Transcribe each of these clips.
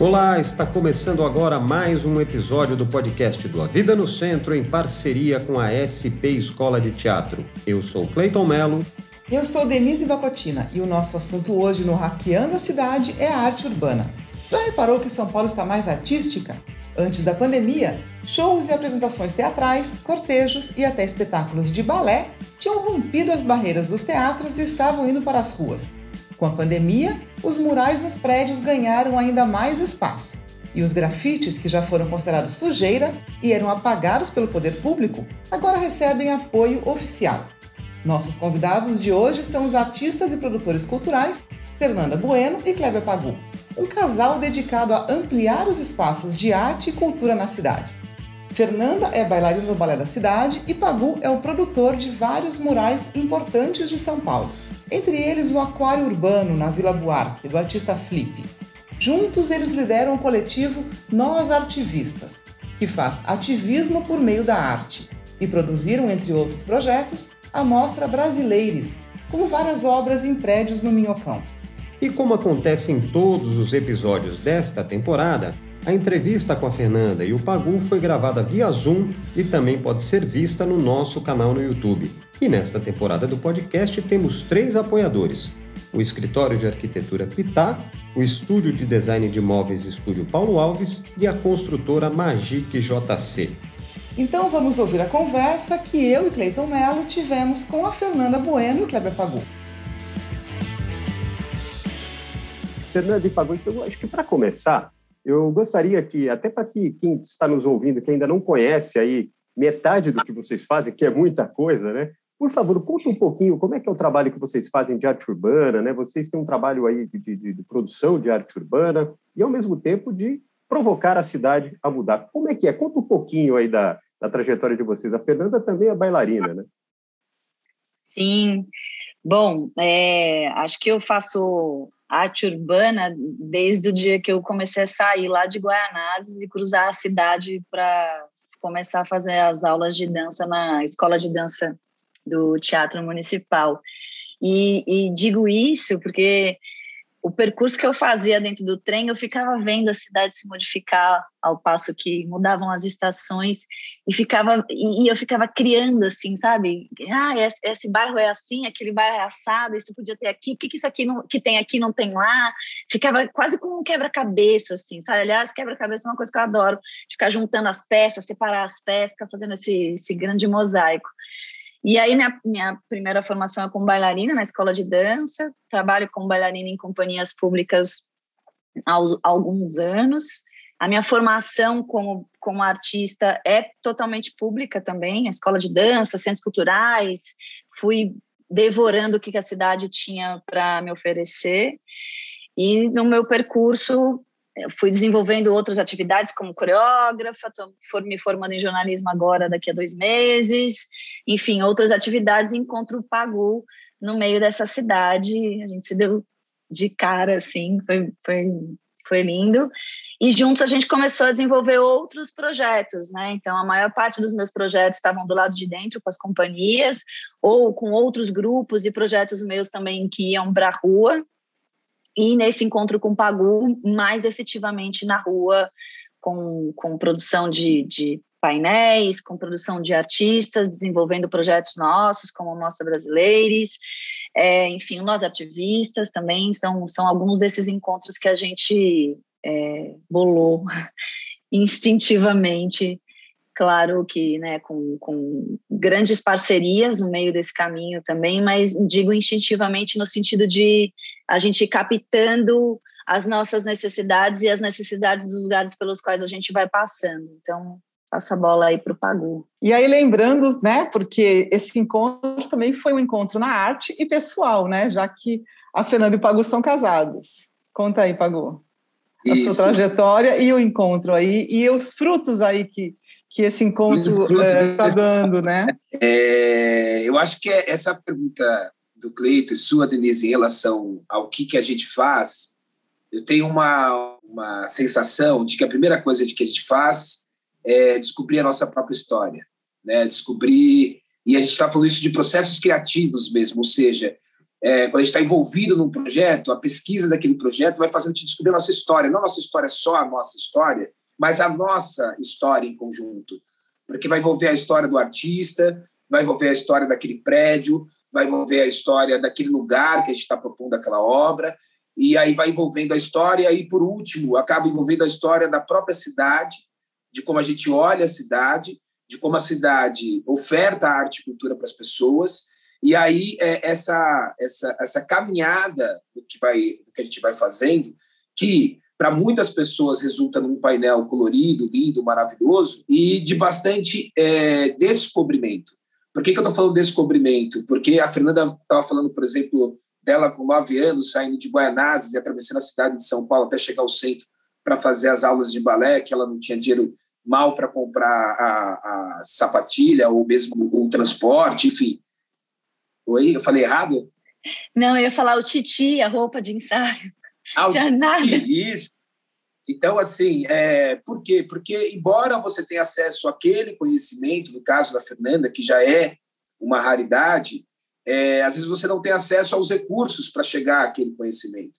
Olá, está começando agora mais um episódio do podcast do A Vida no Centro em parceria com a SP Escola de Teatro. Eu sou Cleiton Melo. Eu sou Denise Vacotina e o nosso assunto hoje no Hackeando a Cidade é a arte urbana. Já reparou que São Paulo está mais artística? Antes da pandemia, shows e apresentações teatrais, cortejos e até espetáculos de balé tinham rompido as barreiras dos teatros e estavam indo para as ruas. Com a pandemia, os murais nos prédios ganharam ainda mais espaço. E os grafites, que já foram considerados sujeira e eram apagados pelo poder público, agora recebem apoio oficial. Nossos convidados de hoje são os artistas e produtores culturais Fernanda Bueno e Kleber Pagu, um casal dedicado a ampliar os espaços de arte e cultura na cidade. Fernanda é bailarina do Balé da Cidade e Pagu é o produtor de vários murais importantes de São Paulo entre eles o Aquário Urbano, na Vila Buarque, do artista Flip. Juntos, eles lideram o coletivo Nós Artivistas, que faz ativismo por meio da arte, e produziram, entre outros projetos, a Mostra Brasileiros, com várias obras em prédios no Minhocão. E como acontece em todos os episódios desta temporada, a entrevista com a Fernanda e o Pagu foi gravada via Zoom e também pode ser vista no nosso canal no YouTube. E nesta temporada do podcast temos três apoiadores: o Escritório de Arquitetura Pitá, o Estúdio de Design de Móveis Estúdio Paulo Alves e a construtora Magic JC. Então vamos ouvir a conversa que eu e Cleiton Mello tivemos com a Fernanda Bueno e Kleber Pagu. Fernanda e Pagu, então acho que para começar, eu gostaria que, até para que quem está nos ouvindo, que ainda não conhece aí metade do que vocês fazem, que é muita coisa, né? Por favor, conta um pouquinho como é que é o trabalho que vocês fazem de arte urbana, né? Vocês têm um trabalho aí de, de, de produção de arte urbana e, ao mesmo tempo, de provocar a cidade a mudar. Como é que é? Conta um pouquinho aí da, da trajetória de vocês. A Fernanda também é bailarina, né? Sim. Bom, é, acho que eu faço arte urbana desde o dia que eu comecei a sair lá de Guaianazes e cruzar a cidade para começar a fazer as aulas de dança na escola de dança do Teatro Municipal. E, e digo isso porque o percurso que eu fazia dentro do trem, eu ficava vendo a cidade se modificar ao passo que mudavam as estações e ficava e, eu ficava criando assim, sabe? Ah, esse, esse, bairro é assim, aquele bairro é assado, isso podia ter aqui, por que, que isso aqui não, que tem aqui não tem lá? Ficava quase como um quebra-cabeça assim, sabe? Aliás, quebra-cabeça é uma coisa que eu adoro, ficar juntando as peças, separar as peças, ficar fazendo esse, esse grande mosaico. E aí, minha, minha primeira formação é como bailarina na escola de dança, trabalho como bailarina em companhias públicas há, alguns anos. A minha formação como, como artista é totalmente pública também, a escola de dança, centros culturais, fui devorando o que a cidade tinha para me oferecer. E no meu percurso fui desenvolvendo outras atividades como coreógrafa, estou me formando em jornalismo agora daqui a dois meses, enfim, outras atividades, encontro o Pagu no meio dessa cidade, a gente se deu de cara, assim, foi, foi, foi lindo, e juntos a gente começou a desenvolver outros projetos, né, então a maior parte dos meus projetos estavam do lado de dentro com as companhias, ou com outros grupos e projetos meus também que iam para a rua, e nesse encontro com o Pagu, mais efetivamente na rua, com, com produção de, de painéis, com produção de artistas, desenvolvendo projetos nossos, como Mostra Brasileiros, é, enfim, nós ativistas também, são, são alguns desses encontros que a gente é, bolou instintivamente, claro que né, com, com grandes parcerias no meio desse caminho também, mas digo instintivamente no sentido de a gente captando as nossas necessidades e as necessidades dos lugares pelos quais a gente vai passando. Então, passo a bola aí para o Pagu. E aí, lembrando, né, porque esse encontro também foi um encontro na arte e pessoal, né, já que a Fernanda e o Pagu são casados. Conta aí, Pagu. A Isso. sua trajetória e o encontro aí, e os frutos aí que, que esse encontro está é, dando, né? É, eu acho que é essa pergunta do Cleito e sua, Denise, em relação ao que, que a gente faz, eu tenho uma, uma sensação de que a primeira coisa que a gente faz é descobrir a nossa própria história, né? descobrir. E a gente está falando isso de processos criativos mesmo, ou seja, é, quando a gente está envolvido num projeto, a pesquisa daquele projeto vai fazendo a gente descobrir a nossa história. Não a nossa história só a nossa história, mas a nossa história em conjunto. Porque vai envolver a história do artista, vai envolver a história daquele prédio, vai envolver a história daquele lugar que a gente está propondo aquela obra, e aí vai envolvendo a história, e por último, acaba envolvendo a história da própria cidade, de como a gente olha a cidade, de como a cidade oferta arte e cultura para as pessoas, e aí é, essa, essa, essa caminhada que, vai, que a gente vai fazendo, que para muitas pessoas resulta num painel colorido, lindo, maravilhoso, e de bastante é, descobrimento. Por que, que eu estou falando descobrimento? Porque a Fernanda estava falando, por exemplo, dela com nove anos, saindo de Guaianazes e atravessando a cidade de São Paulo até chegar ao centro para fazer as aulas de balé, que ela não tinha dinheiro mal para comprar a, a, sapatilha ou mesmo o transporte, enfim. Oi, eu falei errado? Não, eu ia falar o titi, a roupa de ensaio. Ah, Já nada. Isso. Então, assim, é, por quê? Porque, embora você tenha acesso àquele conhecimento, no caso da Fernanda, que já é uma raridade, é, às vezes você não tem acesso aos recursos para chegar àquele conhecimento.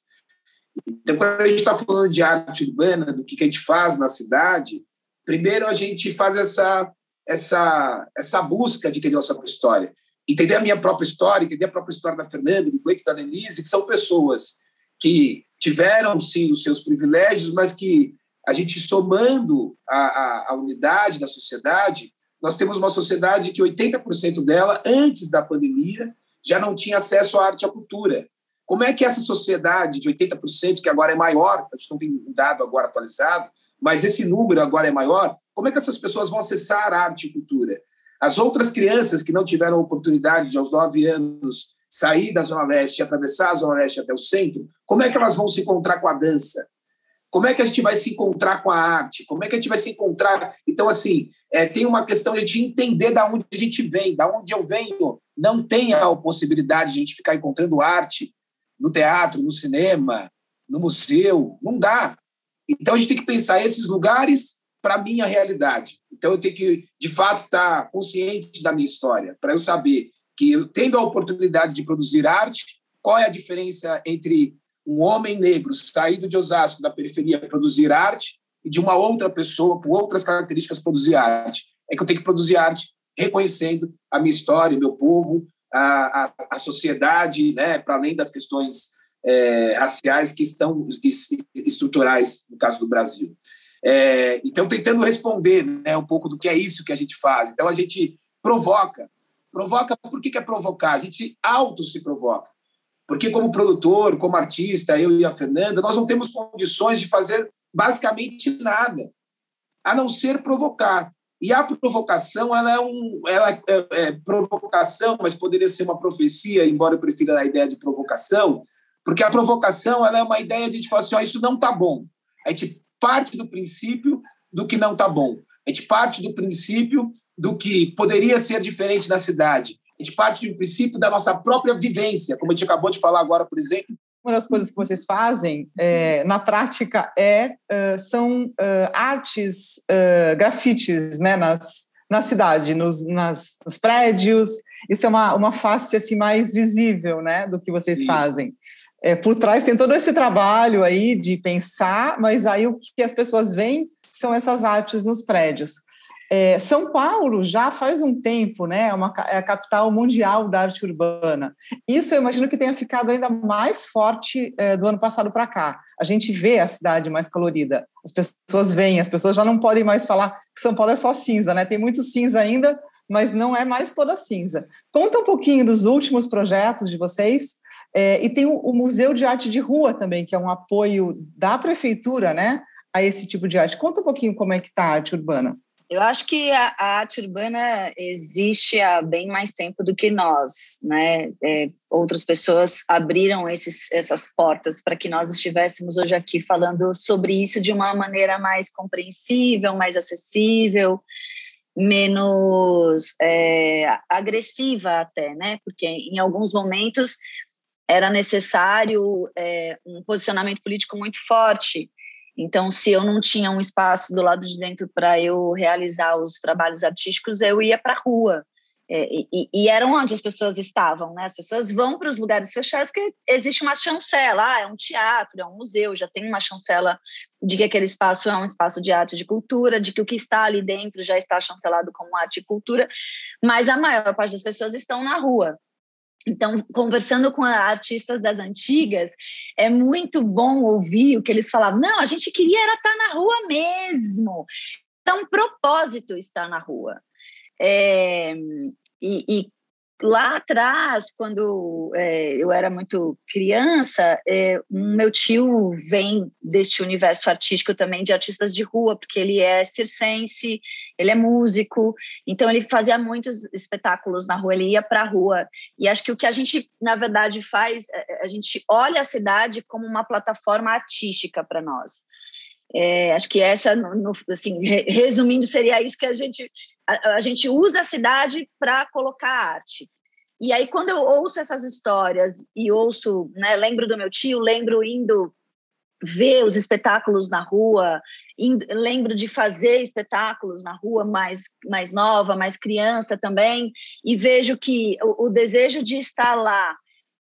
Então, quando a gente está falando de arte urbana, do que, que a gente faz na cidade, primeiro a gente faz essa, essa, essa busca de entender a nossa própria história. Entender a minha própria história, entender a própria história da Fernanda, do Cleito da Denise, que são pessoas que tiveram, sim, os seus privilégios, mas que a gente somando a, a, a unidade da sociedade, nós temos uma sociedade que 80% dela, antes da pandemia, já não tinha acesso à arte e à cultura. Como é que essa sociedade de 80%, que agora é maior, a gente não tem um dado agora atualizado, mas esse número agora é maior, como é que essas pessoas vão acessar arte e cultura? As outras crianças que não tiveram oportunidade de, aos nove anos, sair da Zona Leste atravessar a Zona Leste até o centro, como é que elas vão se encontrar com a dança? Como é que a gente vai se encontrar com a arte? Como é que a gente vai se encontrar? Então, assim, é, tem uma questão de entender da onde a gente vem, da onde eu venho. Não tem a possibilidade de a gente ficar encontrando arte no teatro, no cinema, no museu. Não dá. Então a gente tem que pensar esses lugares para a minha realidade. Então eu tenho que, de fato, estar consciente da minha história, para eu saber que eu tendo a oportunidade de produzir arte, qual é a diferença entre um homem negro saído de Osasco, da periferia, produzir arte, e de uma outra pessoa com outras características produzir arte. É que eu tenho que produzir arte reconhecendo a minha história, meu povo, a, a, a sociedade, né, para além das questões é, raciais que estão estruturais no caso do Brasil. É, então, tentando responder né, um pouco do que é isso que a gente faz. Então, a gente provoca. Provoca, por que, é provocar? A gente auto se provoca. Porque, como produtor, como artista, eu e a Fernanda, nós não temos condições de fazer basicamente nada, a não ser provocar. E a provocação, ela é um, ela é, é provocação, mas poderia ser uma profecia, embora eu prefira a ideia de provocação, porque a provocação ela é uma ideia de falar assim, isso não está bom. A gente parte do princípio do que não está bom. A gente parte do princípio do que poderia ser diferente na cidade. A gente parte do princípio da nossa própria vivência, como a gente acabou de falar agora, por exemplo. Uma das coisas que vocês fazem é, na prática é uh, são uh, artes, uh, grafites, né, nas, na cidade, nos, nas, nos prédios. Isso é uma, uma face assim mais visível, né, do que vocês Isso. fazem é, por trás tem todo esse trabalho aí de pensar, mas aí o que as pessoas veem são essas artes nos prédios. É, São Paulo já faz um tempo, né, é, uma, é a capital mundial da arte urbana. Isso eu imagino que tenha ficado ainda mais forte é, do ano passado para cá. A gente vê a cidade mais colorida, as pessoas veem, as pessoas já não podem mais falar que São Paulo é só cinza, né? Tem muito cinza ainda, mas não é mais toda cinza. Conta um pouquinho dos últimos projetos de vocês é, e tem o, o, Museu de Arte de Rua também, que é um apoio da prefeitura, né, a esse tipo de arte. Conta um pouquinho como é que está a arte urbana. Eu acho que a, a, arte urbana existe há bem mais tempo do que nós, né? É, outras pessoas abriram esses, essas portas para que nós estivéssemos hoje aqui falando sobre isso de uma maneira mais compreensível, mais acessível, menos é, agressiva até, né? Porque em alguns momentos era necessário é, um posicionamento político muito forte. Então, se eu não tinha um espaço do lado de dentro para eu realizar os trabalhos artísticos, eu ia para a rua. É, e, e, eram onde as pessoas estavam, né? As pessoas vão para os lugares fechados porque existe uma chancela, ah, é um teatro, é um museu, já tem uma chancela de que aquele espaço é um espaço de arte e de cultura, de que o que está ali dentro já está chancelado como arte e cultura, mas a maior parte das pessoas estão na rua. Então, conversando com artistas das antigas, é muito bom ouvir o que eles falavam. Não, a gente queria era estar na rua mesmo. Era um propósito estar na rua. É, e, e lá atrás, quando é, eu era muito criança, é, meu tio vem deste universo artístico também de artistas de rua, porque ele é circense, ele é músico, então ele fazia muitos espetáculos na rua, ele ia para a rua. E acho que o que a gente, na verdade, faz, é, a gente olha a cidade como uma plataforma artística para nós. É, acho que essa, no, no, assim, resumindo, seria isso que a gente a, a gente usa a cidade para colocar arte. E aí, quando eu ouço essas histórias e ouço, né, lembro do meu tio, lembro indo ver os espetáculos na rua, indo, lembro de fazer espetáculos na rua mais, mais nova, mais criança também, e vejo que o, o desejo de estar lá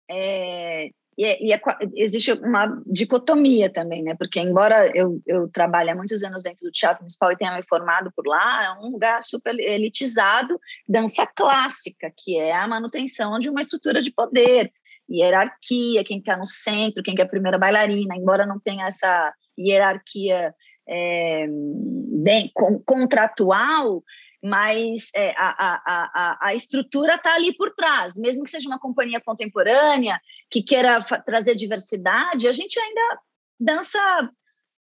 é, e, é, e é, existe uma dicotomia também, né? Porque embora eu, eu trabalhe há muitos anos dentro do Teatro Municipal e tenha me formado por lá, é um lugar super elitizado, dança clássica, que é a manutenção de uma estrutura de poder, hierarquia, quem está no centro, quem é a primeira bailarina, embora não tenha essa hierarquia é, bem, contratual, mas é, a, a, a, a estrutura está ali por trás. Mesmo que seja uma companhia contemporânea que queira trazer diversidade, a gente ainda dança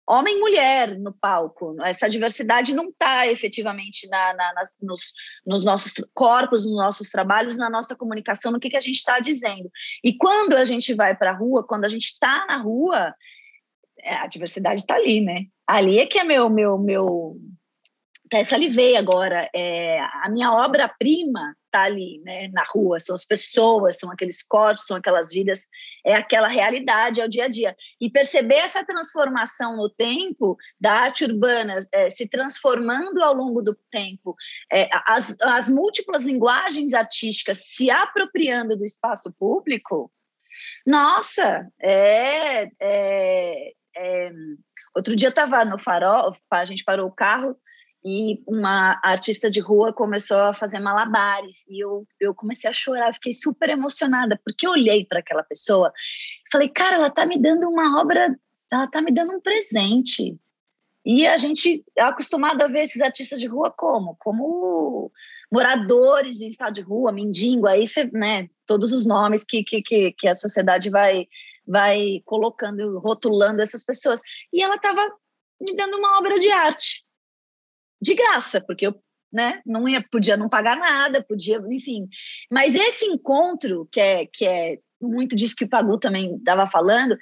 homem e mulher no palco. Essa diversidade não está efetivamente na, na, nas, nos, nos, nossos corpos, nos nossos trabalhos, na nossa comunicação, no que, que a gente está dizendo. E quando a gente vai para a rua, quando a gente está na rua, é, a diversidade está ali, né? Ali é que é meu, meu, meu, até salivei agora, é, a minha obra-prima está ali, né, na rua, são as pessoas, são aqueles corpos, são aquelas vidas, é aquela realidade, é o dia a dia. E perceber essa transformação no tempo da arte urbana é, se transformando ao longo do tempo, é, as, as múltiplas linguagens artísticas se apropriando do espaço público, nossa, é, é, é Outro dia eu estava no farol, a gente parou o carro, e uma artista de rua começou a fazer malabares e eu, eu comecei a chorar, fiquei super emocionada, porque eu olhei para aquela pessoa falei, cara, ela está me dando uma obra, ela está me dando um presente. E a gente é acostumado a ver esses artistas de rua como? Como moradores em estado de rua, mendigo, aí você, né, todos os nomes que, que, que, que a sociedade vai, vai colocando, rotulando essas pessoas. E ela estava me dando uma obra de arte de graça, porque eu né, não ia, podia não pagar nada, podia, enfim. Mas esse encontro, que é, que é muito disso que o Pagu também estava falando,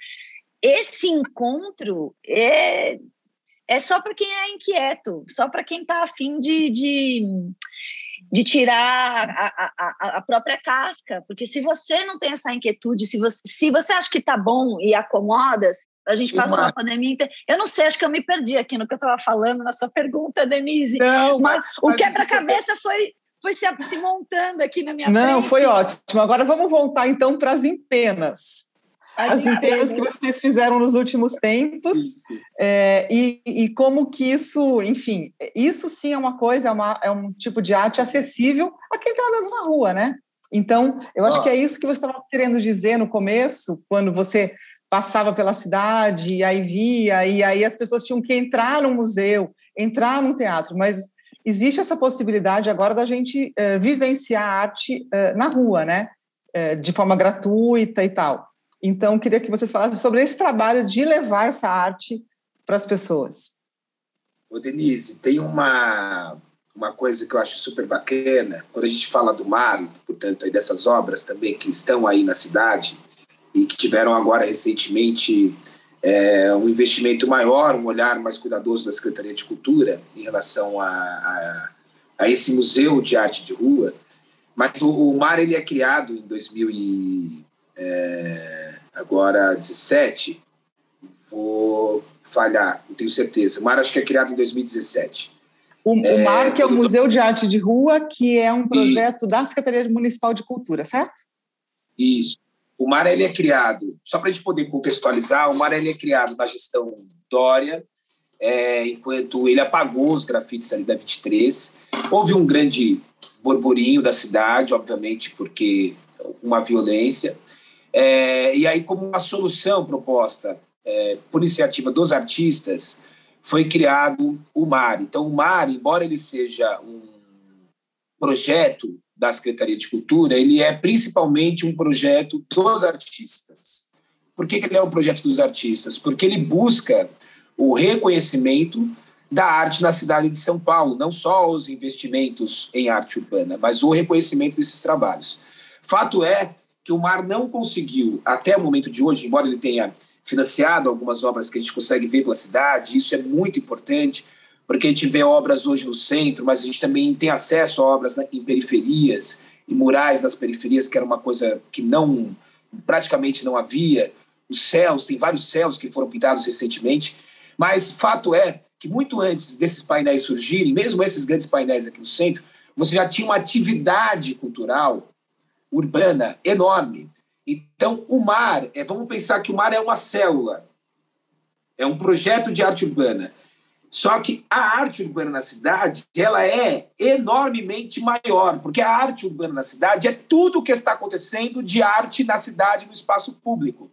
esse encontro é, é só para quem é inquieto, só para quem está afim de, de, de tirar a, a, a, própria casca, porque se você não tem essa inquietude, se você, se você acha que está bom e acomoda, a gente passou uma... a pandemia inteira. Eu não sei, acho que eu me perdi aqui no que eu estava falando na sua pergunta, Denise. Não, mas, mas o quebra-cabeça foi, foi se, se, montando aqui na minha não, frente. Não, foi ótimo. Agora vamos voltar então para as empenas. As, as empenas que vocês fizeram nos últimos tempos é, e, e, como que isso, enfim, isso sim é uma coisa, é, uma, é um tipo de arte acessível a quem está andando na rua, né? Então, eu acho oh. que é isso que você estava querendo dizer no começo, quando você passava pela cidade, e aí via, e aí as pessoas tinham que entrar no museu, entrar no teatro, mas existe essa possibilidade agora da gente uh, vivenciar a arte uh, na rua, né? Uh, de forma gratuita e tal. Então, queria que vocês falassem sobre esse trabalho de levar essa arte para as pessoas. Ô, Denise, tem uma, uma coisa que eu acho super bacana, quando a gente fala do mar, portanto, dessas obras também que estão aí na cidade, e que tiveram agora recentemente é, um investimento maior, um olhar mais cuidadoso da Secretaria de Cultura em relação a, a, a esse museu de arte de rua. Mas o, o MAR ele é criado em 2000 e, é, agora 17. Vou falhar, não tenho certeza. O MAR acho que é criado em 2017. O, o é, MARC é o Museu de Arte de Rua, que é um projeto e... da Secretaria Municipal de Cultura, certo? Isso. O MAR ele é criado, só para a gente poder contextualizar, o MAR ele é criado na gestão Dória, é, enquanto ele apagou os grafites ali da 23. Houve um grande borburinho da cidade, obviamente, porque uma violência. É, e aí, como uma solução proposta é, por iniciativa dos artistas, foi criado o MAR. Então, o MAR, embora ele seja um projeto da Secretaria de Cultura, ele é principalmente um projeto dos artistas. Por que, que ele é um projeto dos artistas? Porque ele busca o reconhecimento da arte na cidade de São Paulo, não só os investimentos em arte urbana, mas o reconhecimento desses trabalhos. Fato é que o MAR não conseguiu, até o momento de hoje, embora ele tenha financiado algumas obras que a gente consegue ver pela cidade, isso é muito importante, porque a gente vê obras hoje no centro, mas a gente também tem acesso a obras em periferias, e murais nas periferias, que era uma coisa que não praticamente não havia. Os céus, tem vários céus que foram pintados recentemente, mas fato é que muito antes desses painéis surgirem, mesmo esses grandes painéis aqui no centro, você já tinha uma atividade cultural urbana enorme. Então, o mar, é, vamos pensar que o mar é uma célula, é um projeto de arte urbana. Só que a arte urbana na cidade, ela é enormemente maior, porque a arte urbana na cidade é tudo o que está acontecendo de arte na cidade, no espaço público.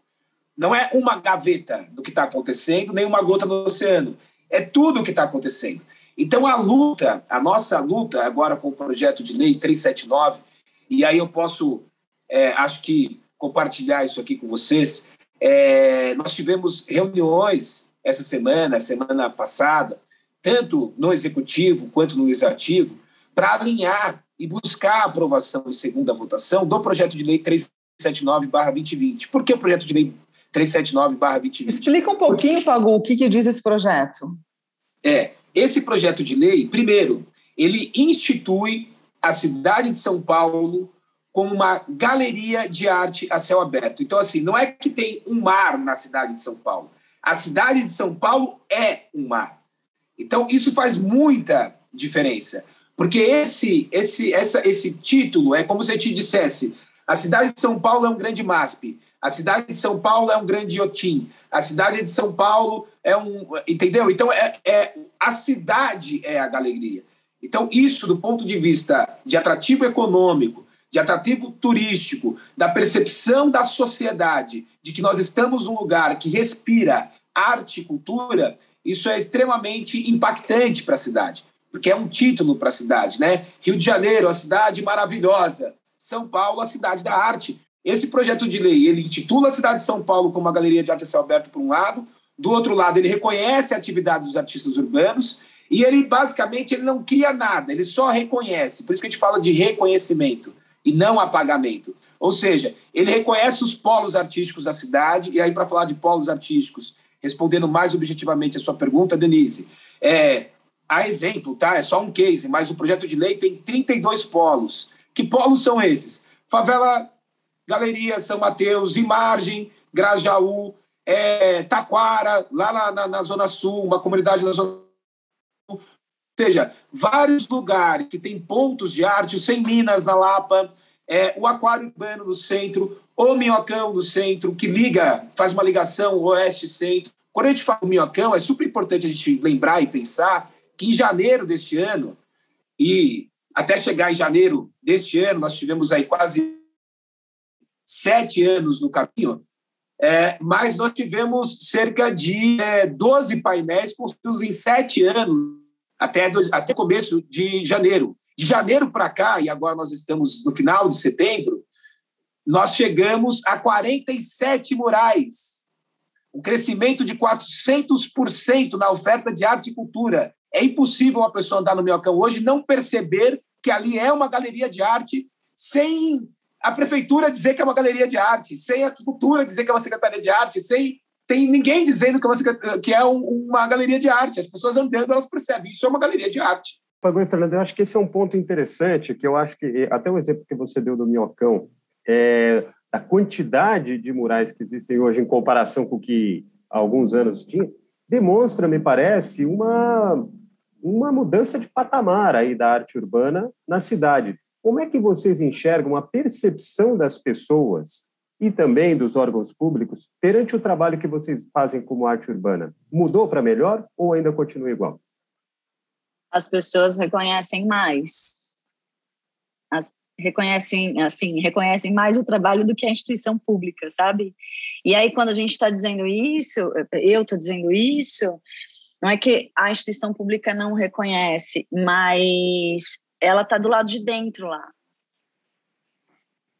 Não é uma gaveta do que está acontecendo, nem uma gota no oceano. É tudo o que está acontecendo. Então, a luta, a nossa luta, agora com o projeto de lei 379, e aí eu posso, é, acho que, compartilhar isso aqui com vocês. É, nós tivemos reuniões essa semana, semana passada, tanto no executivo quanto no legislativo, para alinhar e buscar a aprovação em segunda votação do projeto de lei 379/2020. Por que o projeto de lei 379/2020. Explica um pouquinho, Pagu, o que, que diz esse projeto. É, esse projeto de lei, primeiro, ele institui a cidade de São Paulo como uma galeria de arte a céu aberto. Então, assim, não é que tem um mar na cidade de São Paulo. A cidade de São Paulo é um mar. Então, isso faz muita diferença. Porque esse, esse, essa, esse título é como se eu te dissesse: a cidade de São Paulo é um grande MASP, a cidade de São Paulo é um grande iotim. A cidade de São Paulo é um. Entendeu? Então, é, é, a cidade é a galeria. Então, isso, do ponto de vista de atrativo econômico, de atrativo turístico, da percepção da sociedade de que nós estamos num lugar que respira arte e cultura, isso é extremamente impactante para a cidade, porque é um título para a cidade, né? Rio de Janeiro, a cidade maravilhosa. São Paulo, a cidade da arte. Esse projeto de lei, ele intitula a cidade de São Paulo como uma galeria de arte a céu aberto por um lado, do outro lado ele reconhece a atividade dos artistas urbanos e ele basicamente ele não cria nada, ele só reconhece. Por isso que a gente fala de reconhecimento e não apagamento. Ou seja, ele reconhece os polos artísticos da cidade e aí para falar de polos artísticos, respondendo mais objetivamente a sua pergunta, Denise, é a exemplo, tá? É só um case, mas o projeto de lei tem 32 polos. Que polos são esses? Favela Galeria São Mateus, Imagem, Grajaú, é, Taquara, lá na, na, na, Zona Sul, uma comunidade na Zona seja, vários lugares que tem pontos de arte, o Sem Minas na Lapa, é, o Aquário Urbano no centro, o Minhocão no centro, que liga, faz uma ligação oeste-centro. Quando a gente fala do Minhocão, é super importante a gente lembrar e pensar que em janeiro deste ano, e até chegar em janeiro deste ano, nós tivemos aí quase sete anos no caminho, é, mas nós tivemos cerca de é, 12 painéis construídos em sete anos, até, dois, até começo de janeiro. De janeiro para cá, e agora nós estamos no final de setembro, nós chegamos a 47 murais, um crescimento de 400% na oferta de arte e cultura. É impossível uma pessoa andar no Minhocão hoje não perceber que ali é uma galeria de arte sem a prefeitura dizer que é uma galeria de arte, sem a cultura dizer que é uma secretaria de arte, sem tem ninguém dizendo que é uma, que é uma galeria de arte. As pessoas andando, elas percebem, isso é uma galeria de arte. Pagou Fernando, eu acho que esse é um ponto interessante, que eu acho que, até o exemplo que você deu do Minhocão, é, a quantidade de murais que existem hoje em comparação com o que há alguns anos tinha, demonstra, me parece, uma uma mudança de patamar aí da arte urbana na cidade. Como é que vocês enxergam a percepção das pessoas e também dos órgãos públicos perante o trabalho que vocês fazem como arte urbana? Mudou para melhor ou ainda continua igual? As pessoas reconhecem mais. As reconhecem assim reconhecem mais o trabalho do que a instituição pública sabe e aí quando a gente está dizendo isso eu estou dizendo isso não é que a instituição pública não reconhece mas ela está do lado de dentro lá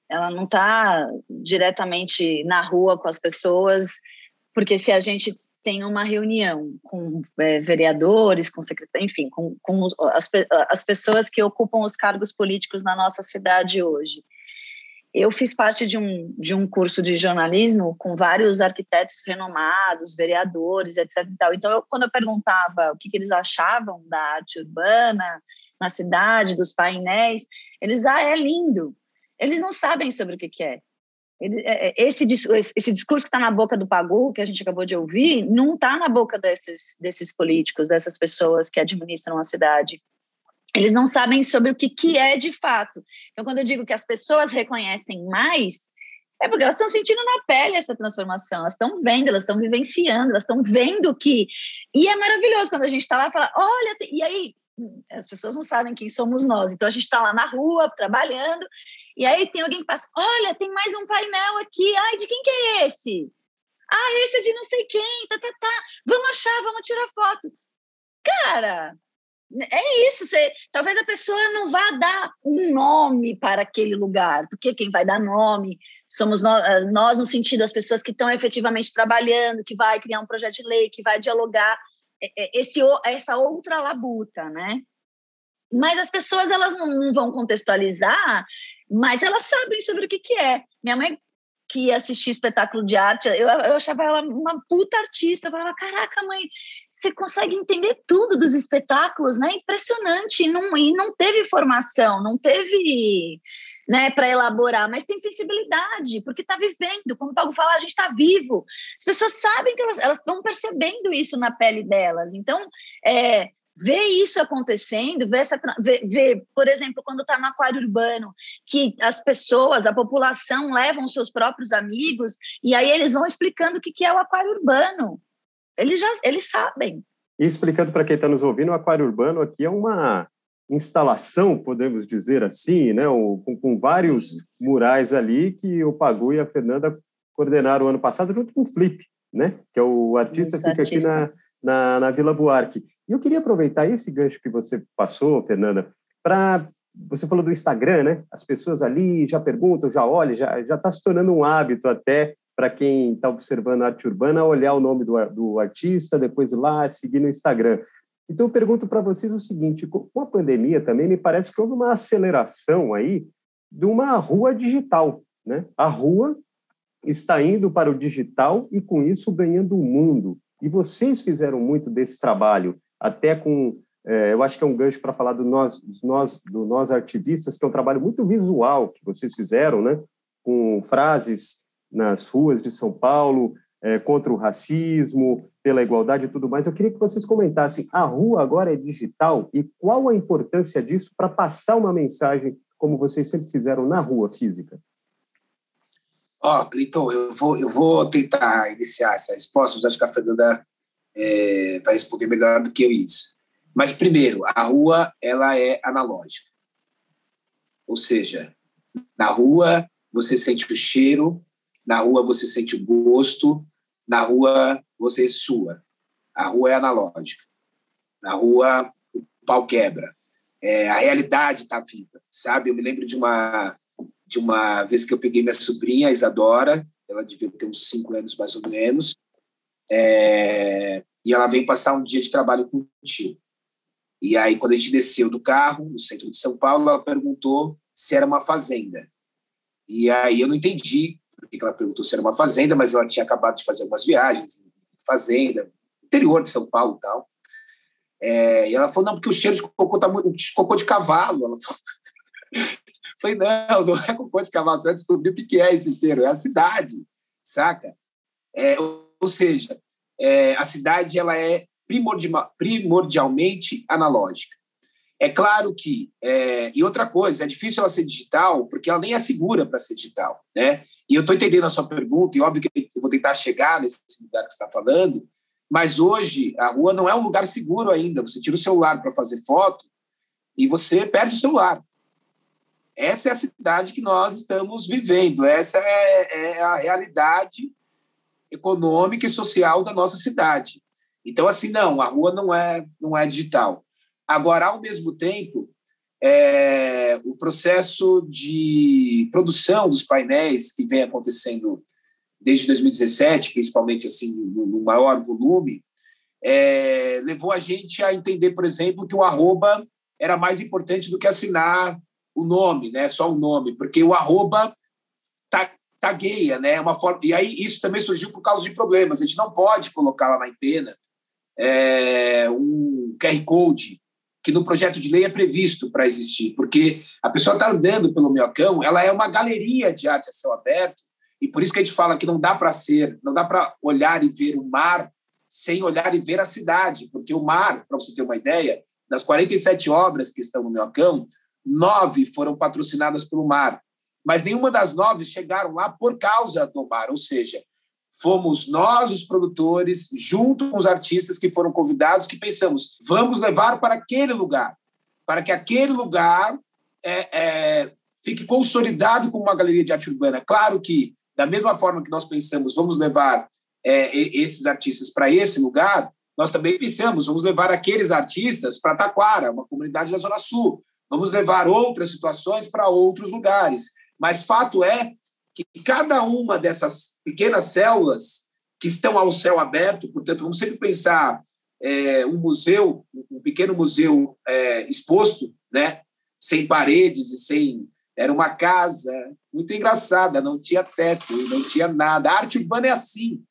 ela não está diretamente na rua com as pessoas porque se a gente tem uma reunião com é, vereadores, com secretários, enfim, com, com as, as pessoas que ocupam os cargos políticos na nossa cidade hoje. Eu fiz parte de um, de um curso de jornalismo com vários arquitetos renomados, vereadores, etc. Então, eu, quando eu perguntava o que, que eles achavam da arte urbana na cidade, dos painéis, eles, ah, é lindo. Eles não sabem sobre o que, que é. Ele, é, é, esse, esse discurso que está na boca do Pagu, que a gente acabou de ouvir, não está na boca desses, desses políticos, dessas pessoas que administram a cidade. Eles não sabem sobre o que, que é de fato. Então, quando eu digo que as pessoas reconhecem mais, é porque elas estão sentindo na pele essa transformação, elas estão vendo, elas estão vivenciando, elas estão vendo que. E é maravilhoso quando a gente está lá e fala: olha, e aí as pessoas não sabem quem somos nós. Então a gente está lá na rua trabalhando e aí tem alguém que passa, olha, tem mais um painel aqui. Ai, de quem que é esse? Ah, esse é de não sei quem, tá, tá, tá. Vamos achar, vamos tirar foto. Cara, é isso. Você, talvez a pessoa não vá dar um nome para aquele lugar, porque quem vai dar nome somos nós, nós no sentido das pessoas que estão efetivamente trabalhando, que vai criar um projeto de lei, que vai dialogar é, é, esse, essa outra labuta, né? Mas as pessoas elas não vão contextualizar mas elas sabem sobre o que, que é. Minha mãe que ia assistir espetáculo de arte, eu, eu achava ela uma puta artista. Eu falava, caraca, mãe, você consegue entender tudo dos espetáculos, né? Impressionante. E não, e não teve formação, não teve né, para elaborar, mas tem sensibilidade, porque está vivendo. Como o Paulo fala, a gente está vivo. As pessoas sabem que elas estão percebendo isso na pele delas. Então, é, ver isso acontecendo, ver, essa, ver, ver por exemplo, quando está no aquário urbano, que as pessoas, a população levam seus próprios amigos e aí eles vão explicando o que, que é o aquário urbano. Eles já eles sabem. E explicando para quem está nos ouvindo, o aquário urbano aqui é uma instalação, podemos dizer assim, né, com, com vários murais ali que o Pagu e a Fernanda coordenaram ano passado junto com o Flip, né, que é o artista que fica aqui na, na, na Vila Buarque. E eu queria aproveitar esse gancho que você passou, Fernanda, para você falou do Instagram, né? As pessoas ali já perguntam, já olham, já está se tornando um hábito até para quem está observando a arte urbana olhar o nome do, do artista, depois ir lá seguir no Instagram. Então eu pergunto para vocês o seguinte: com a pandemia também me parece que houve uma aceleração aí de uma rua digital, né? A rua está indo para o digital e com isso ganhando o mundo. E vocês fizeram muito desse trabalho, até com, é, eu acho que é um gancho para falar do nós, nós, do nós artivistas, que é um trabalho muito visual que vocês fizeram, né? Com frases nas ruas de São Paulo é, contra o racismo, pela igualdade e tudo mais. Eu queria que vocês comentassem: a rua agora é digital e qual a importância disso para passar uma mensagem como vocês sempre fizeram na rua física? Ó, oh, eu vou, eu vou tentar iniciar essa resposta, mas acho que a Fernanda é, vai responder melhor do que eu isso. Mas, primeiro, a rua ela é analógica. Ou seja, na rua você sente o cheiro, na rua você sente o gosto, na rua você sua. A rua é analógica. Na rua o pau quebra. É, a realidade está viva, sabe? Eu me lembro de uma de uma vez que eu peguei minha sobrinha, Isadora, ela devia ter uns cinco anos mais ou menos, é, e ela veio passar um dia de trabalho com o tio. E aí, quando a gente desceu do carro, no centro de São Paulo, ela perguntou se era uma fazenda. E aí eu não entendi por que ela perguntou se era uma fazenda, mas ela tinha acabado de fazer algumas viagens fazenda, interior de São Paulo e tal. É, e ela falou, não, porque o cheiro de cocô tá muito... cocô de cavalo. Ela falou, Falei, não, não é cocô de cavalo, você vai descobrir o que é esse cheiro, é a cidade, saca? É, ou seja, é, a cidade ela é primordialmente analógica. É claro que, é, e outra coisa, é difícil ela ser digital, porque ela nem é segura para ser digital, né? E eu estou entendendo a sua pergunta, e óbvio que eu vou tentar chegar nesse lugar que você está falando, mas hoje a rua não é um lugar seguro ainda. Você tira o celular para fazer foto e você perde o celular. Essa é a cidade que nós estamos vivendo, essa é, é a realidade econômica e social da nossa cidade. Então, assim, não, a rua não é, não é digital. Agora, ao mesmo tempo, é, o processo de produção dos painéis que vem acontecendo desde 2017, principalmente assim no, no maior volume, é, levou a gente a entender, por exemplo, que o arroba era mais importante do que assinar o nome, né? Só o nome, porque o arroba tagueia, né? Uma forma e aí isso também surgiu por causa de problemas. A gente não pode colocar lá na empena é, um QR code que no projeto de lei é previsto para existir, porque a pessoa está andando pelo Minhocão, ela é uma galeria de arte a céu aberto, e por isso que a gente fala que não dá para ser, não dá para olhar e ver o mar sem olhar e ver a cidade, porque o mar, para você ter uma ideia, das 47 obras que estão no Minhocão, nove foram patrocinadas pelo mar, mas nenhuma das nove chegaram lá por causa do mar, ou seja, fomos nós, os produtores, junto com os artistas que foram convidados, que pensamos, vamos levar para aquele lugar, para que aquele lugar é, é, fique consolidado como uma galeria de arte urbana. Claro que, da mesma forma que nós pensamos, vamos levar é, esses artistas para esse lugar, nós também pensamos, vamos levar aqueles artistas para Taquara, uma comunidade da Zona Sul, vamos levar outras situações para outros lugares. Mas fato é que cada uma dessas pequenas células que estão ao céu aberto, portanto, vamos sempre pensar é, um museu, um pequeno museu é, exposto, né, sem paredes e sem era uma casa muito engraçada, não tinha teto, não tinha nada. A arte urbana é assim,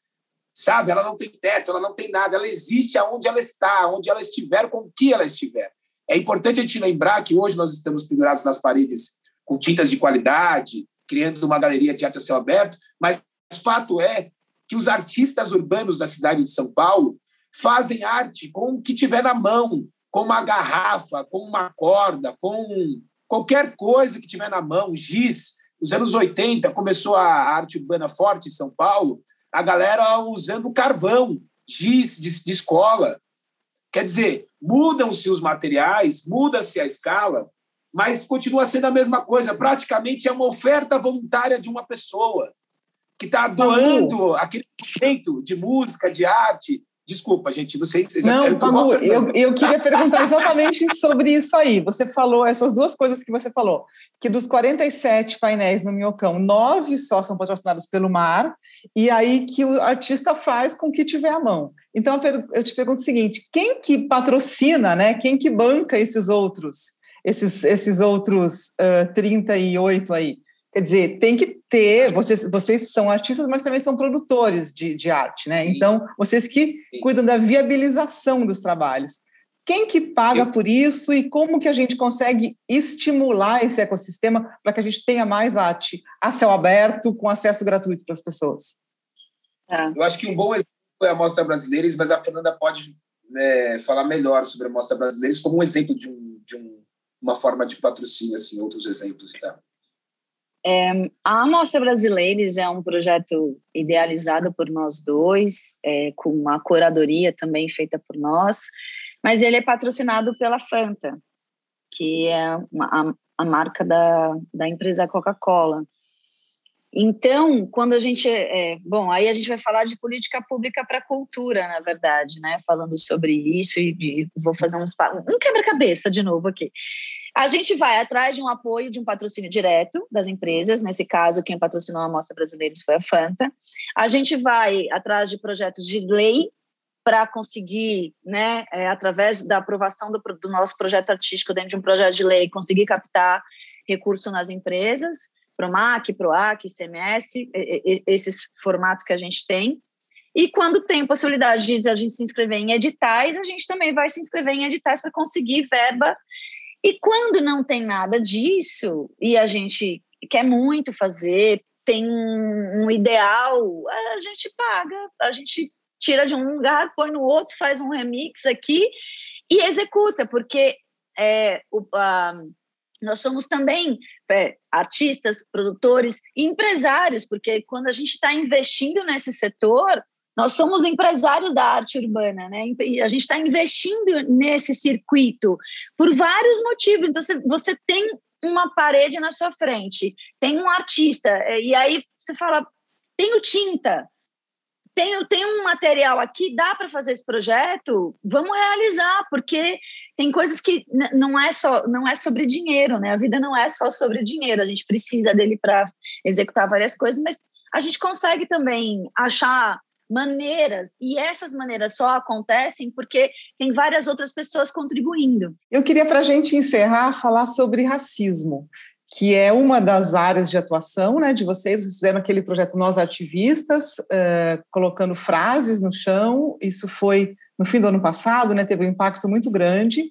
sabe? Ela não tem teto, ela não tem nada, ela existe aonde ela está, onde ela estiver, com o que ela estiver. É importante a gente lembrar que hoje nós estamos pendurados nas paredes com tintas de qualidade, criando uma galeria de arte a céu aberto, mas fato é que os artistas urbanos da cidade de São Paulo fazem arte com o que tiver na mão, com uma garrafa, com uma corda, com qualquer coisa que tiver na mão, giz. Nos anos 80 começou a arte urbana forte em São Paulo, a galera usando carvão, giz de, de escola. Quer dizer, mudam-se os materiais, muda-se a escala, mas continua sendo a mesma coisa. Praticamente é uma oferta voluntária de uma pessoa que está doando aquele jeito de música, de arte. Desculpa, gente, não sei se já Não, Pagu, eu, eu queria perguntar exatamente sobre isso aí. Você falou essas duas coisas que você falou, que dos 47 painéis no Minhocão, nove só são patrocinados pelo mar, e aí que o artista faz com o que tiver à mão. Então eu te pergunto o seguinte: quem que patrocina, né? Quem que banca esses outros? esses, esses outros uh, 38 aí. Quer dizer, tem que ter, vocês, vocês são artistas, mas também são produtores de, de arte, né? Sim. Então, vocês que Sim. cuidam da viabilização dos trabalhos. Quem que paga Eu... por isso e como que a gente consegue estimular esse ecossistema para que a gente tenha mais arte a céu aberto, com acesso gratuito para as pessoas? É. Eu acho que um bom exemplo é a Mostra Brasileiros, mas a Fernanda pode é, falar melhor sobre a Mostra Brasileiros como um exemplo de um, de um uma forma de patrocínio, assim, outros exemplos e tal. É, a Amostra Brasileiros é um projeto idealizado por nós dois, é, com uma curadoria também feita por nós, mas ele é patrocinado pela Fanta, que é uma, a, a marca da, da empresa Coca-Cola. Então, quando a gente. É, bom, aí a gente vai falar de política pública para a cultura, na verdade, né? Falando sobre isso, e, e vou fazer uns, um quebra-cabeça de novo aqui. A gente vai atrás de um apoio, de um patrocínio direto das empresas, nesse caso, quem patrocinou a Mostra Brasileira foi a Fanta. A gente vai atrás de projetos de lei para conseguir, né, é, através da aprovação do, do nosso projeto artístico dentro de um projeto de lei, conseguir captar recurso nas empresas PROMAC, PROAC, ICMS, esses formatos que a gente tem. E quando tem possibilidade de a gente se inscrever em editais, a gente também vai se inscrever em editais para conseguir verba. E quando não tem nada disso, e a gente quer muito fazer, tem um ideal, a gente paga, a gente tira de um lugar, põe no outro, faz um remix aqui e executa, porque é, o, a, nós somos também é, artistas, produtores e empresários, porque quando a gente está investindo nesse setor, nós somos empresários da arte urbana, né? E a gente está investindo nesse circuito por vários motivos. Então, você tem uma parede na sua frente, tem um artista, é, e aí você fala: tenho tinta, tenho, tenho um material aqui, dá para fazer esse projeto? Vamos realizar, porque tem coisas que não é só não é sobre dinheiro, né? A vida não é só sobre dinheiro. A gente precisa dele para executar várias coisas, mas a gente consegue também achar maneiras e essas maneiras só acontecem porque tem várias outras pessoas contribuindo. Eu queria para a gente encerrar falar sobre racismo, que é uma das áreas de atuação, né, de vocês. Vocês fizeram aquele projeto Nós Ativistas, uh, colocando frases no chão. Isso foi no fim do ano passado, né, teve um impacto muito grande.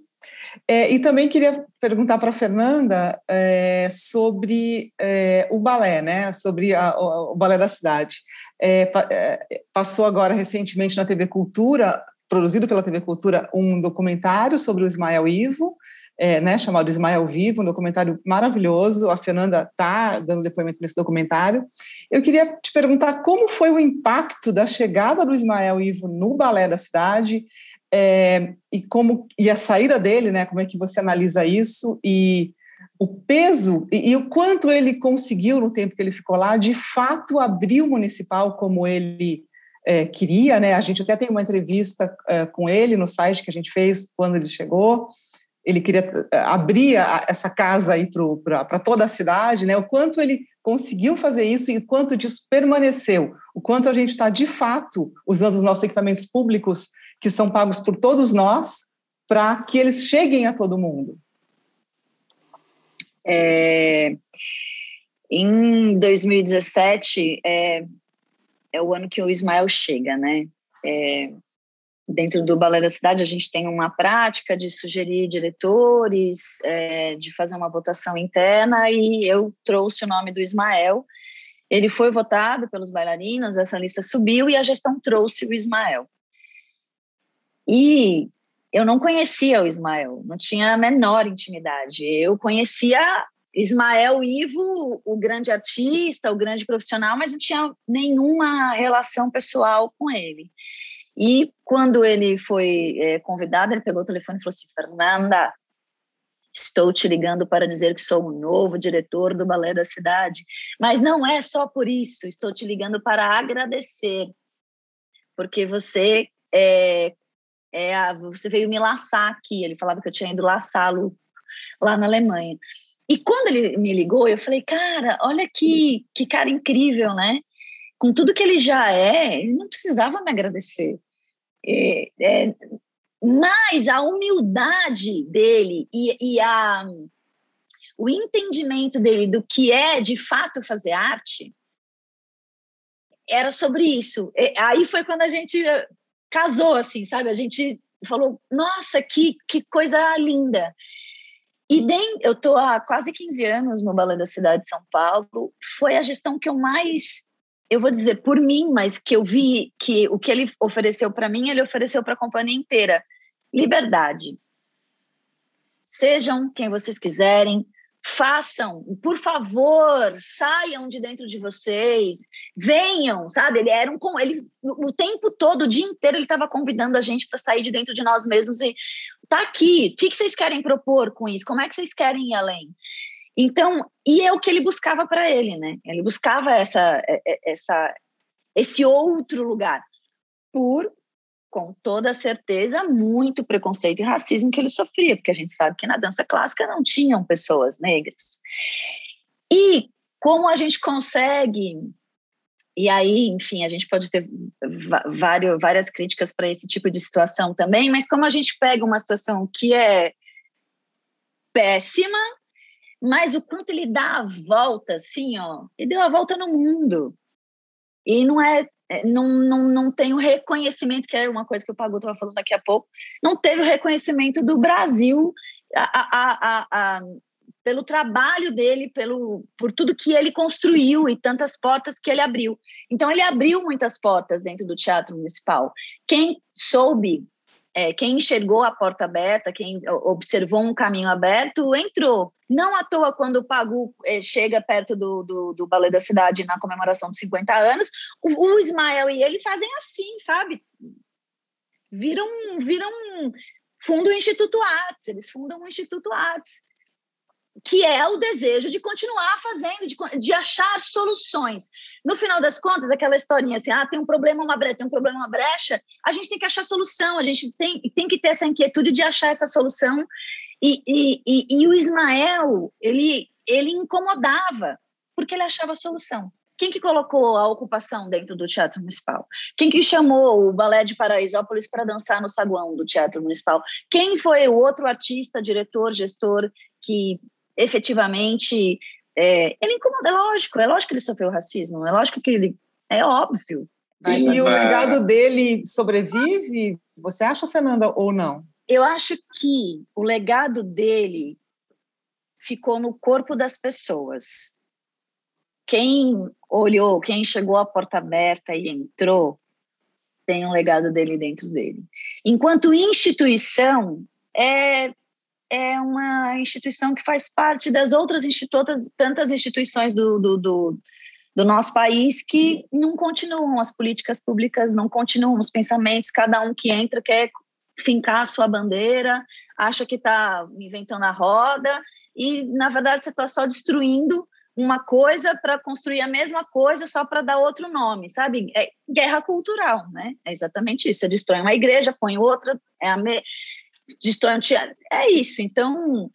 É, e também queria perguntar para a Fernanda é, sobre é, o balé, né? Sobre a, o, o, balé da cidade. É, é, passou agora recentemente na TV Cultura, produzido pela TV Cultura, um documentário sobre o Ismael Ivo, é, né, chamado Ismael Vivo, um documentário maravilhoso. A Fernanda está dando depoimento nesse documentário. Eu queria te perguntar como foi o impacto da chegada do Ismael Ivo no balé da cidade é, e como e a saída dele, né? Como é que você analisa isso e o peso e, e, o quanto ele conseguiu no tempo que ele ficou lá, de fato abrir o municipal como ele é, queria, né? A gente até tem uma entrevista é, com ele no site que a gente fez quando ele chegou. Ele queria é, abrir essa casa aí para toda a cidade, né? O quanto ele conseguiu fazer isso e quanto disso permaneceu, o quanto a gente está de fato usando os nossos equipamentos públicos que são pagos por todos nós para que eles cheguem a todo mundo? É, em 2017 é, é o ano que o Ismael chega, né? É, dentro do Balé da Cidade, a gente tem uma prática de sugerir diretores, é, de fazer uma votação interna, e eu trouxe o nome do Ismael. Ele foi votado pelos bailarinos, essa lista subiu e a gestão trouxe o Ismael. E eu não conhecia o Ismael, não tinha a menor intimidade. Eu conhecia Ismael Ivo, o grande artista, o grande profissional, mas não tinha nenhuma relação pessoal com ele. E quando ele foi é, convidado, ele pegou o telefone e falou assim: Fernanda, estou te ligando para dizer que sou o novo diretor do Balé da Cidade. Mas não é só por isso, estou te ligando para agradecer, porque você é, é, você veio me laçar aqui. Ele falava que eu tinha ido laçá-lo lá na Alemanha. E quando ele me ligou, eu falei, cara, olha que, que cara incrível, né? Com tudo que ele já é, ele não precisava me agradecer. É, é, mas a humildade dele e, e a, o entendimento dele do que é de fato fazer arte era sobre isso. Aí foi quando a gente casou, assim, sabe? A gente falou, nossa, que, que coisa linda. E bem, eu estou há quase 15 anos no Balão da Cidade de São Paulo. Foi a gestão que eu mais, eu vou dizer por mim, mas que eu vi que o que ele ofereceu para mim, ele ofereceu para a companhia inteira. Liberdade. Sejam quem vocês quiserem, façam, por favor, saiam de dentro de vocês, venham, sabe? Ele era um ele o tempo todo, o dia inteiro ele estava convidando a gente para sair de dentro de nós mesmos e tá aqui, o que, que vocês querem propor com isso? Como é que vocês querem ir além? Então, e é o que ele buscava para ele, né? Ele buscava essa é, é, essa esse outro lugar por com toda certeza, muito preconceito e racismo que ele sofria, porque a gente sabe que na dança clássica não tinham pessoas negras. E como a gente consegue. E aí, enfim, a gente pode ter vários, várias críticas para esse tipo de situação também, mas como a gente pega uma situação que é péssima, mas o quanto ele dá a volta, assim, ó, ele deu a volta no mundo. E não é é, não, não, não tem o reconhecimento, que é uma coisa que o Pagu estava falando daqui a pouco, não teve o reconhecimento do Brasil a, a, a, pelo trabalho dele, pelo por tudo que ele construiu e tantas portas que ele abriu. Então ele abriu muitas portas dentro do Teatro Municipal. Quem soube, é, quem enxergou a porta aberta, quem observou um caminho aberto, entrou. Não à toa, quando o Pagu é, chega perto do, do, do Balé da Cidade na comemoração dos 50 anos, o, o Ismael e ele fazem assim, sabe? Viram, viram fundam o Instituto Artes, eles fundam o Instituto Artes que é o desejo de continuar fazendo, de, de, achar soluções. No final das contas, aquela historinha assim, ah, tem um problema, uma brecha, tem um problema, uma brecha, a gente tem que achar solução, a gente tem, tem que ter essa inquietude de achar essa solução. E, e, e, e o Ismael, ele, ele incomodava, porque ele achava solução. Quem que colocou a ocupação dentro do Teatro Municipal? Quem que chamou o Balé de Paraisópolis para dançar no saguão do Teatro Municipal? Quem foi o outro artista, diretor, gestor que efetivamente é, ele incomoda, é lógico, é lógico que ele sofreu racismo, é lógico que ele é óbvio. E o legado dele sobrevive, você acha, Fernanda, ou não? Eu acho que o legado dele ficou no corpo das pessoas. Quem olhou, quem chegou à porta aberta e entrou, tem um legado dele dentro dele. Enquanto instituição, é é uma instituição que faz parte das outras institutas, tantas instituições do, do, do, do, nosso país que não continuam as políticas públicas, não continuam os pensamentos, cada um que entra quer fincar a sua bandeira, acha que está inventando a roda, e na verdade você está só destruindo uma coisa para construir a mesma coisa só para dar outro nome, sabe? É guerra cultural, né? É exatamente isso. Você destrói uma igreja, põe outra, é a me destrói um teatro. É isso. Então,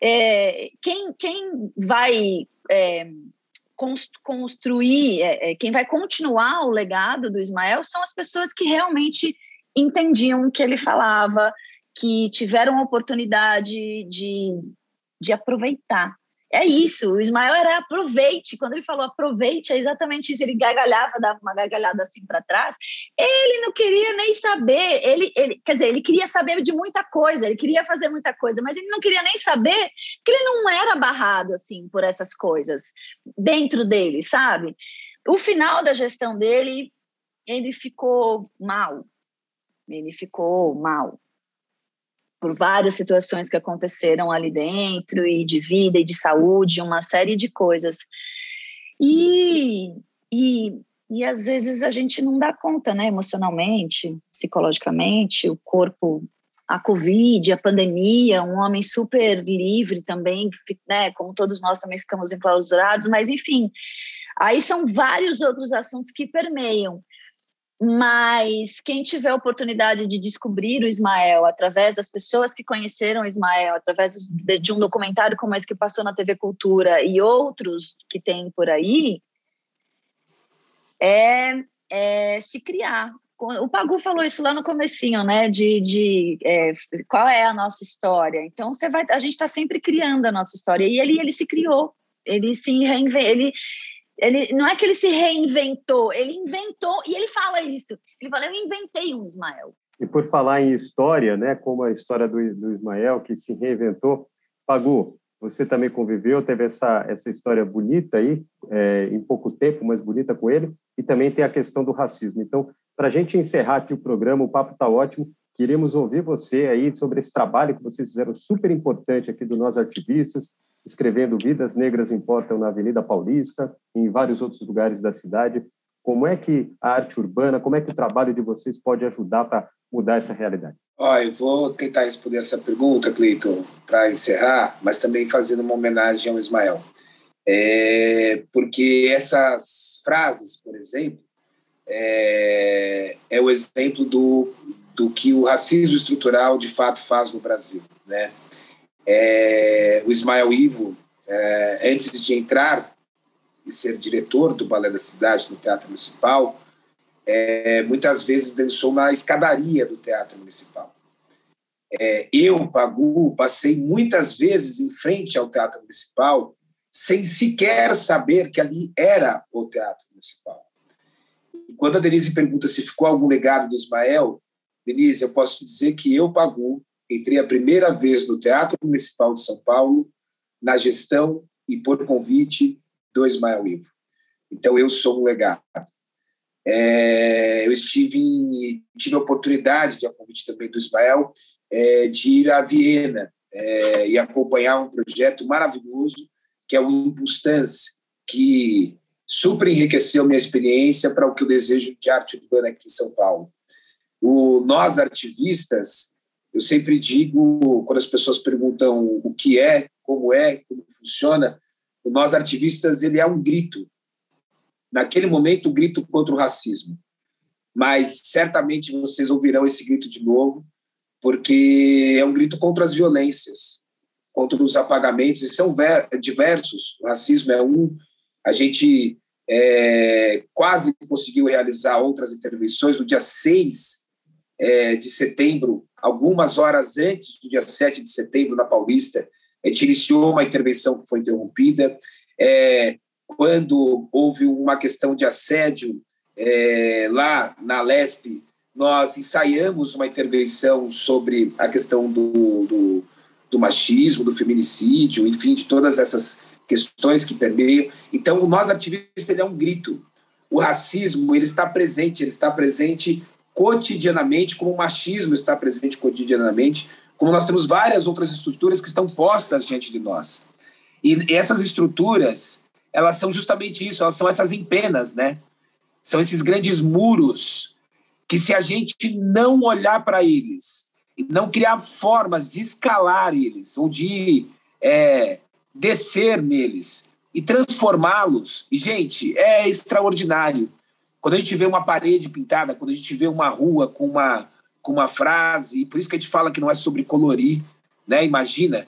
é, quem, quem vai é, construir, é, é, quem vai continuar o legado do Ismael são as pessoas que realmente entendiam o que ele falava, que tiveram a oportunidade de, de aproveitar é isso, o Ismael era aproveite. Quando ele falou aproveite, é exatamente isso. Ele gargalhava, dava uma gargalhada assim para trás. Ele não queria nem saber. Ele, ele, quer dizer, ele queria saber de muita coisa, ele queria fazer muita coisa, mas ele não queria nem saber que ele não era barrado assim por essas coisas dentro dele, sabe? O final da gestão dele, ele ficou mal. Ele ficou mal por várias situações que aconteceram ali dentro, e de vida e de saúde, uma série de coisas. E, e, e às vezes a gente não dá conta, né, emocionalmente, psicologicamente, o corpo, a Covid, a pandemia, um homem super livre também, né, como todos nós também ficamos enclausurados, mas enfim, aí são vários outros assuntos que permeiam mas quem tiver a oportunidade de descobrir o Ismael através das pessoas que conheceram o Ismael, através de um documentário como esse que passou na TV Cultura e outros que tem por aí, é, é se criar. O Pagu falou isso lá no comecinho, né? De, de é, qual é a nossa história. Então você vai, a gente está sempre criando a nossa história. E ele, ele se criou, ele se reinventou, ele ele, não é que ele se reinventou, ele inventou, e ele fala isso. Ele fala, eu inventei um Ismael. E por falar em história, né, como a história do, do Ismael, que se reinventou, Pagu, você também conviveu, teve essa, essa história bonita aí, é, em pouco tempo, mas bonita com ele, e também tem a questão do racismo. Então, para a gente encerrar aqui o programa, o papo está ótimo, queremos ouvir você aí sobre esse trabalho que vocês fizeram super importante aqui do Nós Ativistas, escrevendo Vidas Negras Importam na Avenida Paulista, em vários outros lugares da cidade. Como é que a arte urbana, como é que o trabalho de vocês pode ajudar para mudar essa realidade? Ó, eu vou tentar responder essa pergunta, Cleiton, para encerrar, mas também fazendo uma homenagem ao Ismael. É, porque essas frases, por exemplo, é, é o exemplo do, do que o racismo estrutural de fato faz no Brasil, né? É, o Ismael Ivo, é, antes de entrar e ser diretor do Balé da Cidade, no Teatro Municipal, é, muitas vezes dançou na escadaria do Teatro Municipal. É, eu, Pagu, passei muitas vezes em frente ao Teatro Municipal sem sequer saber que ali era o Teatro Municipal. E quando a Denise pergunta se ficou algum legado do Ismael, Denise, eu posso te dizer que eu, Pagu, entrei a primeira vez no Teatro Municipal de São Paulo na gestão e por convite do Ismael Ivo. Então, eu sou um legado. É, eu estive tive a oportunidade, de a convite também do Ismael, é, de ir a Viena é, e acompanhar um projeto maravilhoso que é o Impulstance, que super enriqueceu minha experiência para o que eu desejo de arte urbana aqui em São Paulo. O nós artivistas, eu sempre digo quando as pessoas perguntam o que é, como é, como funciona, o nós artivistas ele é um grito. Naquele momento, o grito contra o racismo. Mas certamente vocês ouvirão esse grito de novo, porque é um grito contra as violências, contra os apagamentos, e são diversos. O racismo é um. A gente é, quase conseguiu realizar outras intervenções no dia 6 é, de setembro, algumas horas antes do dia 7 de setembro, na Paulista. Gente iniciou uma intervenção que foi interrompida. É, quando houve uma questão de assédio é, lá na LESP, nós ensaiamos uma intervenção sobre a questão do, do, do, machismo, do feminicídio, enfim, de todas essas questões que permeiam. Então, o Nós Ativistas ele é um grito. O racismo ele está presente, ele está presente cotidianamente, como o machismo está presente cotidianamente, como nós temos várias outras estruturas que estão postas diante de nós. E essas estruturas, elas são justamente isso, elas são essas empenas, né? São esses grandes muros que se a gente não olhar para eles e não criar formas de escalar eles ou de é, descer neles e transformá-los, e gente, é extraordinário. Quando a gente vê uma parede pintada, quando a gente vê uma rua com uma com uma frase, e por isso que a gente fala que não é sobre colorir, né? Imagina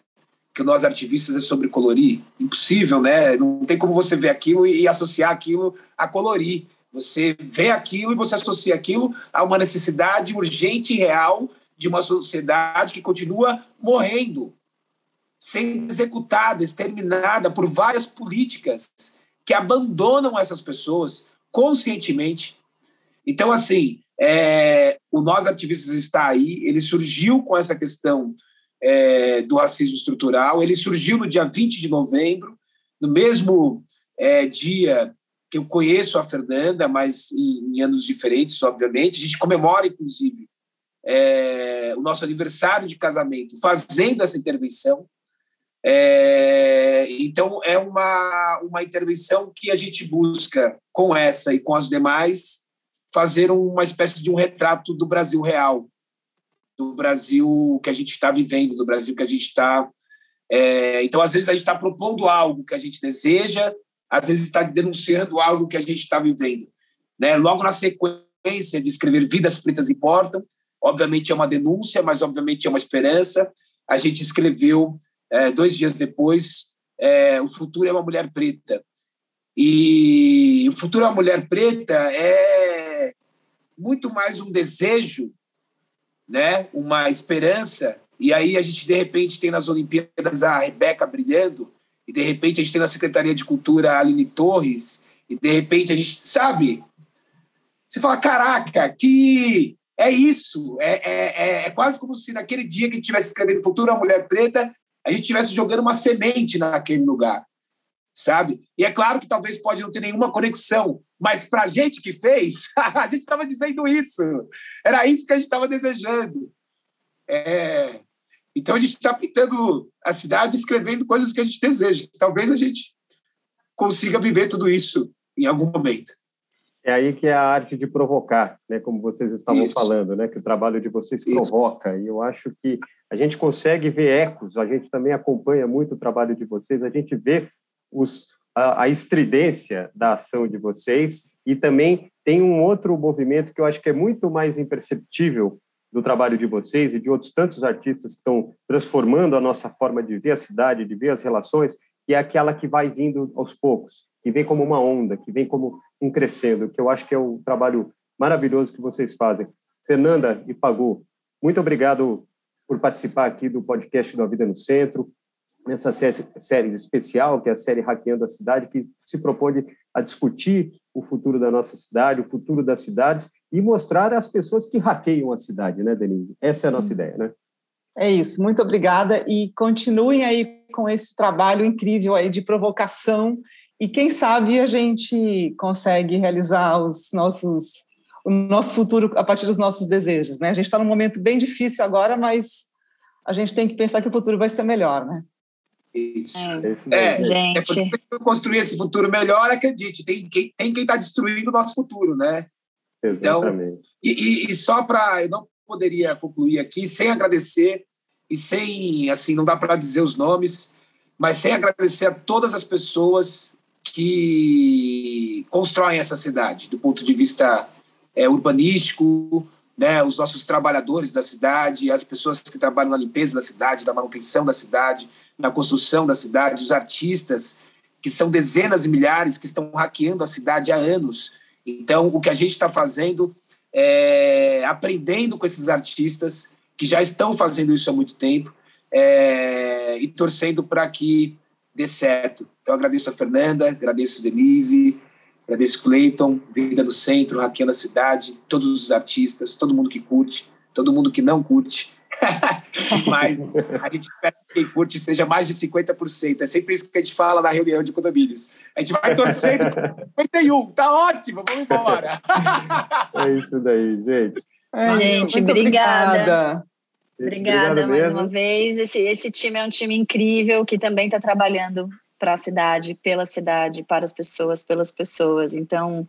que nós artivistas é sobre colorir, impossível, né? Não tem como você ver aquilo e associar aquilo a colorir. Você vê aquilo e você associa aquilo a uma necessidade urgente e real de uma sociedade que continua morrendo, sendo executada, exterminada por várias políticas que abandonam essas pessoas conscientemente. Então, assim, é, o Nós Ativistas está aí, ele surgiu com essa questão é, do racismo estrutural, ele surgiu no dia 20 de novembro, no mesmo é, dia que eu conheço a Fernanda, mas em, em anos diferentes, obviamente. A gente comemora, inclusive, é, o nosso aniversário de casamento fazendo essa intervenção. É, então, é uma, uma intervenção que a gente busca, com essa e com as demais, fazer uma espécie de um retrato do Brasil real, do Brasil que a gente está vivendo, do Brasil que a gente está. É, então, às vezes, a gente está propondo algo que a gente deseja, às vezes está denunciando algo que a gente está vivendo. Né? Logo na sequência de escrever Vidas Pretas Importam, obviamente é uma denúncia, mas obviamente é uma esperança. A gente escreveu, é, dois dias depois, é, O Futuro é uma Mulher Preta. E o futuro é uma mulher preta é muito mais um desejo, né? uma esperança. E aí a gente, de repente, tem nas Olimpíadas a Rebeca brilhando, e de repente a gente tem na Secretaria de Cultura a Aline Torres, e de repente a gente, sabe? Você fala, caraca, que é isso, é, é, é, é quase como se naquele dia que estivesse escrevendo Futura Mulher Preta, a gente estivesse jogando uma semente naquele lugar, sabe? E é claro que talvez pode não ter nenhuma conexão, mas para a gente que fez, a gente estava dizendo isso, era isso que a gente estava desejando. É, então a gente está pintando a cidade, escrevendo coisas que a gente deseja. Talvez a gente consiga viver tudo isso em algum momento. É aí que é a arte de provocar, né? Como vocês estavam isso. falando, né? Que o trabalho de vocês provoca. Isso. E eu acho que a gente consegue ver ecos. A gente também acompanha muito o trabalho de vocês. A gente vê os, a, a estridência da ação de vocês e também tem um outro movimento que eu acho que é muito mais imperceptível do trabalho de vocês e de outros tantos artistas que estão transformando a nossa forma de ver a cidade, de ver as relações, que é aquela que vai vindo aos poucos, que vem como uma onda, que vem como um crescendo, que eu acho que é um trabalho maravilhoso que vocês fazem. Fernanda e Pagu, muito obrigado por participar aqui do podcast do A Vida no Centro, nessa série especial, que é a série Hackeando a Cidade, que se propõe a discutir o futuro da nossa cidade, o futuro das cidades e mostrar as pessoas que hackeiam a cidade, né, Denise? Essa é a nossa hum. ideia, né? É isso. Muito obrigada e continuem aí com esse trabalho incrível aí de provocação e quem sabe a gente consegue realizar os nossos o nosso futuro a partir dos nossos desejos, né? A gente está num momento bem difícil agora, mas a gente tem que pensar que o futuro vai ser melhor, né? Isso. É, é, é gente. É construir esse futuro melhor, acredite, tem quem tem quem está destruindo o nosso futuro, né? Então, Exatamente. Então, e, e, só para eu não poderia concluir aqui sem agradecer e sem assim não dá para dizer os nomes, mas sem agradecer a todas as pessoas que constroem essa cidade do ponto de vista é, urbanístico, né, os nossos trabalhadores da cidade, as pessoas que trabalham na limpeza da cidade, na manutenção da cidade, na construção da cidade, os artistas, que são dezenas e milhares que estão hackeando a cidade há anos. Então, o que a gente está fazendo é aprendendo com esses artistas que já estão fazendo isso há muito tempo é, e torcendo para que dê certo. Então, agradeço a Fernanda, agradeço a Denise, Agradeço Cleiton, Vida do Centro, Hackeando a Cidade, todos os artistas, todo mundo que curte, todo mundo que não curte. Mas a gente espera que quem curte seja mais de 50%. É sempre isso que a gente fala na reunião de condomínios. A gente vai torcendo 51, tá ótimo, vamos embora. É isso daí, gente. É, gente, obrigada. Obrigada, obrigada mais uma vez. Esse, esse time é um time incrível que também está trabalhando para a cidade, pela cidade, para as pessoas, pelas pessoas. Então,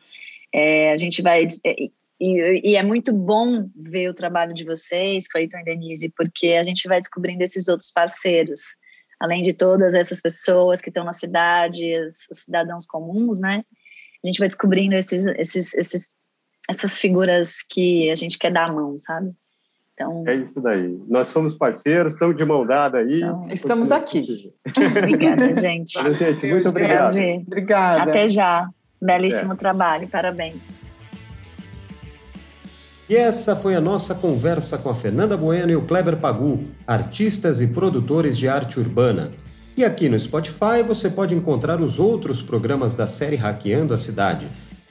é, a gente vai. É, e, e, é muito bom ver o trabalho de vocês, Cleiton e Denise, porque a gente vai descobrindo esses outros parceiros, além de todas essas pessoas que estão na cidade, os, os cidadãos comuns, né? A gente vai descobrindo esses, esses, esses, essas figuras que a gente quer dar a mão, sabe? Então, é isso daí. Nós somos parceiros, estamos de mão dada aí. Então, estamos aqui. Obrigada, gente. gente muito obrigado. Obrigada. Até já. Belíssimo é. trabalho. Parabéns. E essa foi a nossa conversa com a Fernanda Bueno e o Kleber Pagu, artistas e produtores de arte urbana. E aqui no Spotify você pode encontrar os outros programas da série Hackeando a Cidade.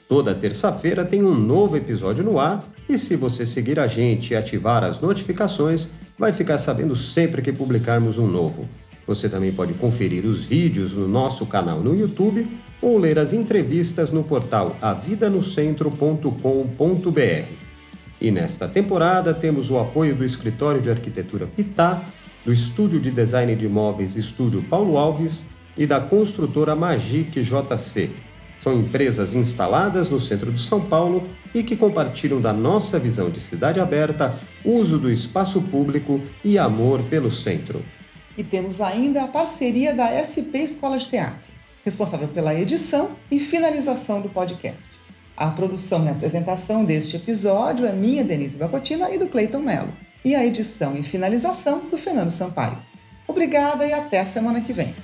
Toda terça-feira tem um novo episódio no ar e se você seguir a gente e ativar as notificações, vai ficar sabendo sempre que publicarmos um novo. Você também pode conferir os vídeos no nosso canal no YouTube ou ler as entrevistas no portal avidanocentro.com.br. E nesta temporada temos o apoio do Escritório de Arquitetura Pitá, do Estúdio de Design de Imóveis Estúdio Paulo Alves e da construtora Magic JC. São empresas instaladas no centro de São Paulo e que compartilham da nossa visão de cidade aberta, uso do espaço público e amor pelo centro. E temos ainda a parceria da SP Escola de Teatro, responsável pela edição e finalização do podcast. A produção e apresentação deste episódio é minha, Denise Bacotina, e do Cleiton Mello. E a edição e finalização do Fernando Sampaio. Obrigada e até semana que vem.